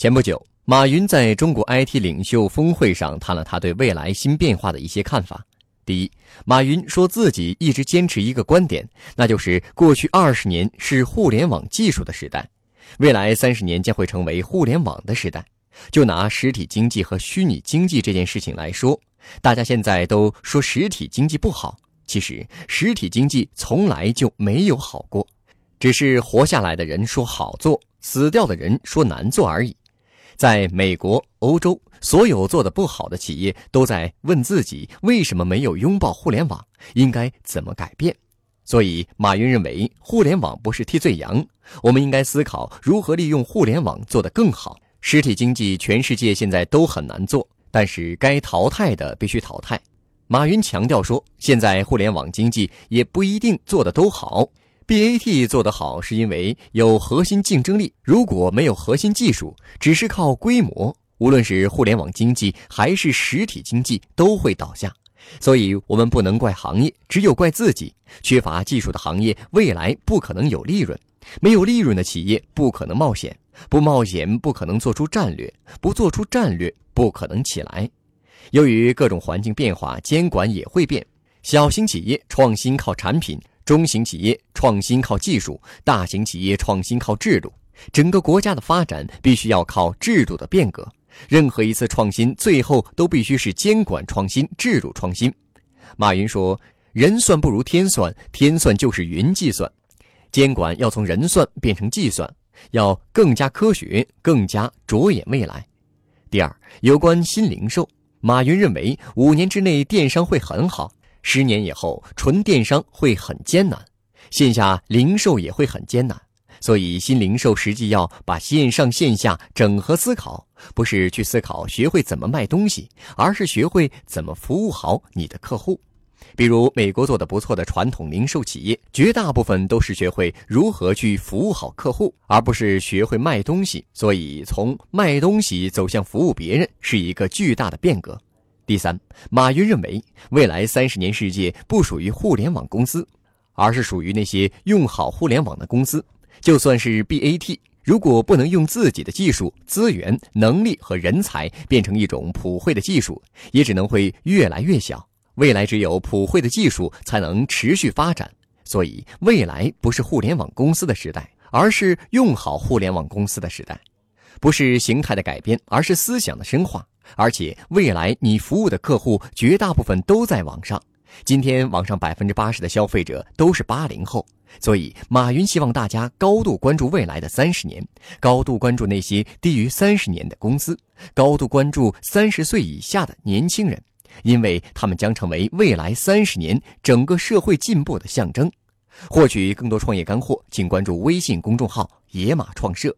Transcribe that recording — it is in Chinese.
前不久，马云在中国 IT 领袖峰会上谈了他对未来新变化的一些看法。第一，马云说自己一直坚持一个观点，那就是过去二十年是互联网技术的时代，未来三十年将会成为互联网的时代。就拿实体经济和虚拟经济这件事情来说，大家现在都说实体经济不好，其实实体经济从来就没有好过，只是活下来的人说好做，死掉的人说难做而已。在美国、欧洲，所有做的不好的企业都在问自己为什么没有拥抱互联网，应该怎么改变。所以，马云认为互联网不是替罪羊，我们应该思考如何利用互联网做得更好。实体经济全世界现在都很难做，但是该淘汰的必须淘汰。马云强调说，现在互联网经济也不一定做得都好。BAT 做得好，是因为有核心竞争力。如果没有核心技术，只是靠规模，无论是互联网经济还是实体经济都会倒下。所以，我们不能怪行业，只有怪自己。缺乏技术的行业，未来不可能有利润；没有利润的企业，不可能冒险；不冒险，不可能做出战略；不做出战略，不可能起来。由于各种环境变化，监管也会变。小型企业创新靠产品。中型企业创新靠技术，大型企业创新靠制度。整个国家的发展必须要靠制度的变革。任何一次创新，最后都必须是监管创新、制度创新。马云说：“人算不如天算，天算就是云计算。监管要从人算变成计算，要更加科学，更加着眼未来。”第二，有关新零售，马云认为五年之内电商会很好。十年以后，纯电商会很艰难，线下零售也会很艰难，所以新零售实际要把线上线下整合思考，不是去思考学会怎么卖东西，而是学会怎么服务好你的客户。比如美国做的不错的传统零售企业，绝大部分都是学会如何去服务好客户，而不是学会卖东西。所以从卖东西走向服务别人，是一个巨大的变革。第三，马云认为，未来三十年世界不属于互联网公司，而是属于那些用好互联网的公司。就算是 BAT，如果不能用自己的技术、资源、能力和人才变成一种普惠的技术，也只能会越来越小。未来只有普惠的技术才能持续发展。所以，未来不是互联网公司的时代，而是用好互联网公司的时代。不是形态的改变，而是思想的深化。而且未来你服务的客户绝大部分都在网上，今天网上百分之八十的消费者都是八零后，所以马云希望大家高度关注未来的三十年，高度关注那些低于三十年的公司，高度关注三十岁以下的年轻人，因为他们将成为未来三十年整个社会进步的象征。获取更多创业干货，请关注微信公众号“野马创社”。